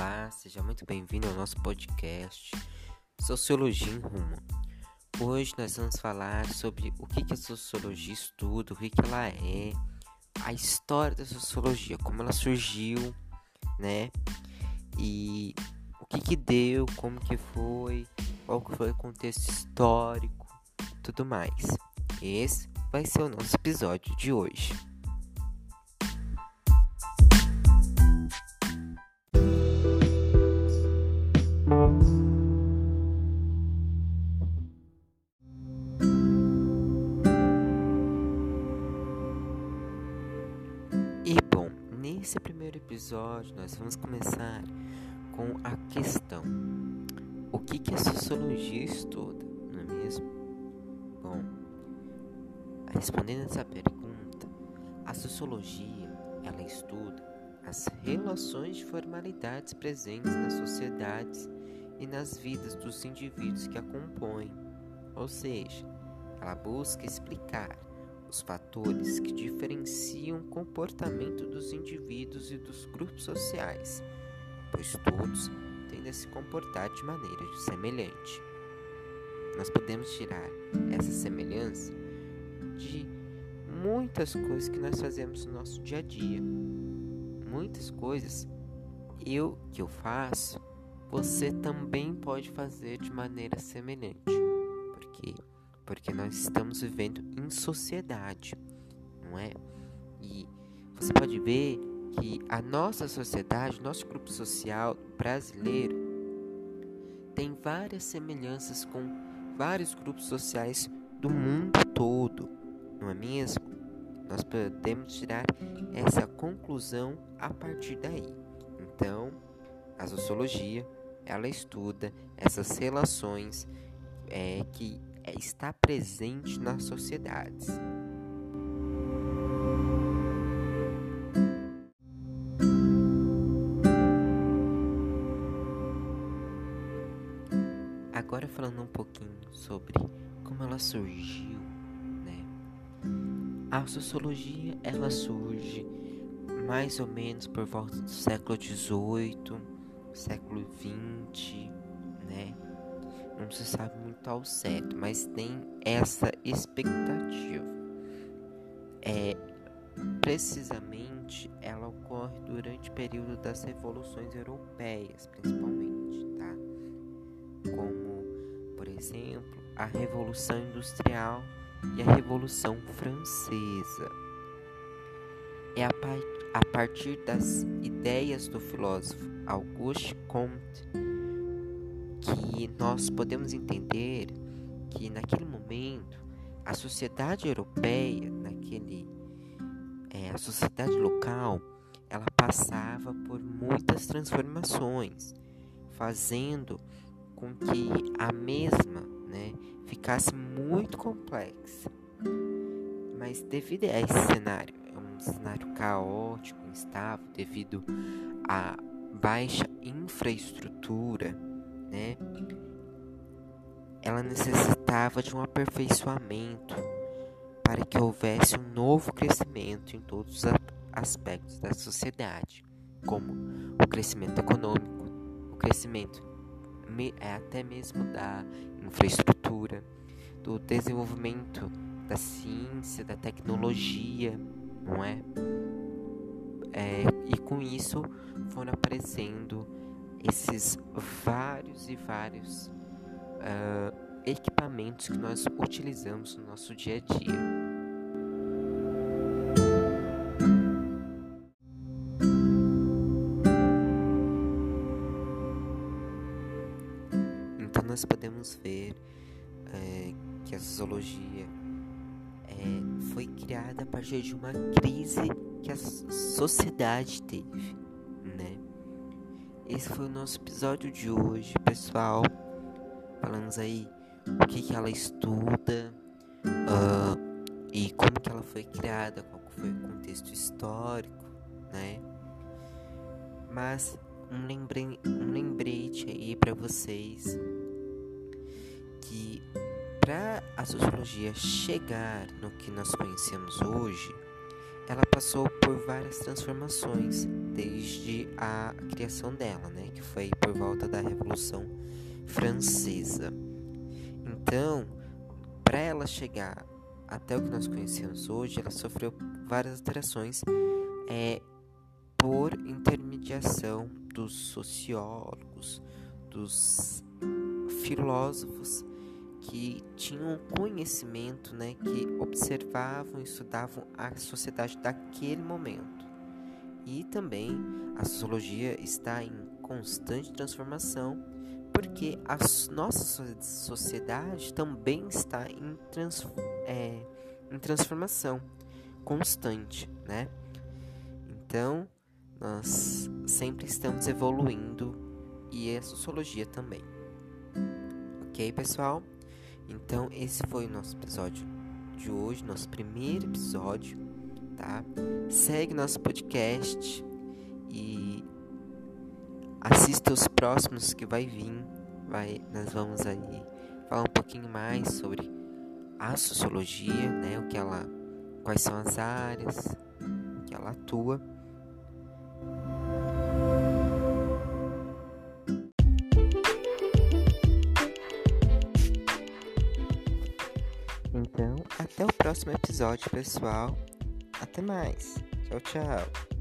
Olá, seja muito bem-vindo ao nosso podcast Sociologia em Rumo. Hoje nós vamos falar sobre o que, a sociologia estuda, o que, que ela é, a história da sociologia, como ela surgiu, né? E o que, que deu, como que foi, qual que foi o contexto histórico, tudo mais. Esse vai ser o nosso episódio de hoje. Episódio nós vamos começar com a questão: o que, que a sociologia estuda, não é mesmo? Bom, respondendo essa pergunta, a sociologia ela estuda as relações de formalidades presentes nas sociedades e nas vidas dos indivíduos que a compõem, ou seja, ela busca explicar os fatores que diferenciam o comportamento dos indivíduos e dos grupos sociais, pois todos tendem a se comportar de maneira semelhante. Nós podemos tirar essa semelhança de muitas coisas que nós fazemos no nosso dia a dia. Muitas coisas eu que eu faço, você também pode fazer de maneira semelhante. Porque porque nós estamos vivendo em sociedade, não é? E você pode ver que a nossa sociedade, nosso grupo social brasileiro, tem várias semelhanças com vários grupos sociais do mundo todo, não é mesmo? Nós podemos tirar essa conclusão a partir daí. Então, a sociologia ela estuda essas relações é, que está presente nas sociedades. Agora falando um pouquinho sobre como ela surgiu, né? A sociologia ela surge mais ou menos por volta do século XVIII, século XX, né? Não se sabe muito ao certo, mas tem essa expectativa. É, precisamente ela ocorre durante o período das revoluções europeias, principalmente, tá? Como, por exemplo, a Revolução Industrial e a Revolução Francesa. É a, par a partir das ideias do filósofo Auguste Comte que nós podemos entender que naquele momento a sociedade europeia, naquele é, a sociedade local, ela passava por muitas transformações, fazendo com que a mesma, né, ficasse muito complexa. Mas devido a esse cenário, é um cenário caótico, instável, devido à baixa infraestrutura né? Ela necessitava de um aperfeiçoamento para que houvesse um novo crescimento em todos os aspectos da sociedade, como o crescimento econômico, o crescimento é, até mesmo da infraestrutura, do desenvolvimento da ciência, da tecnologia, não é? é e com isso foram aparecendo esses vários e vários uh, equipamentos que nós utilizamos no nosso dia a dia. Então nós podemos ver uh, que a sociologia uh, foi criada a partir de uma crise que a sociedade teve esse foi o nosso episódio de hoje, pessoal. Falamos aí o que, que ela estuda uh, e como que ela foi criada, qual foi o contexto histórico, né? Mas um, lembre um lembrete aí para vocês que para a sociologia chegar no que nós conhecemos hoje, ela passou por várias transformações desde a criação dela, né, que foi por volta da Revolução Francesa. Então, para ela chegar até o que nós conhecemos hoje, ela sofreu várias alterações é, por intermediação dos sociólogos, dos filósofos que tinham conhecimento, né, que observavam e estudavam a sociedade daquele momento. E também a sociologia está em constante transformação, porque a nossa sociedade também está em, trans, é, em transformação constante, né? Então, nós sempre estamos evoluindo e a sociologia também. Ok, pessoal? Então, esse foi o nosso episódio de hoje, nosso primeiro episódio, tá? Segue nosso podcast e assista os próximos que vai vir. Vai, nós vamos aí falar um pouquinho mais sobre a sociologia, né? O que ela, quais são as áreas que ela atua. Até o próximo episódio, pessoal. Até mais. Tchau, tchau.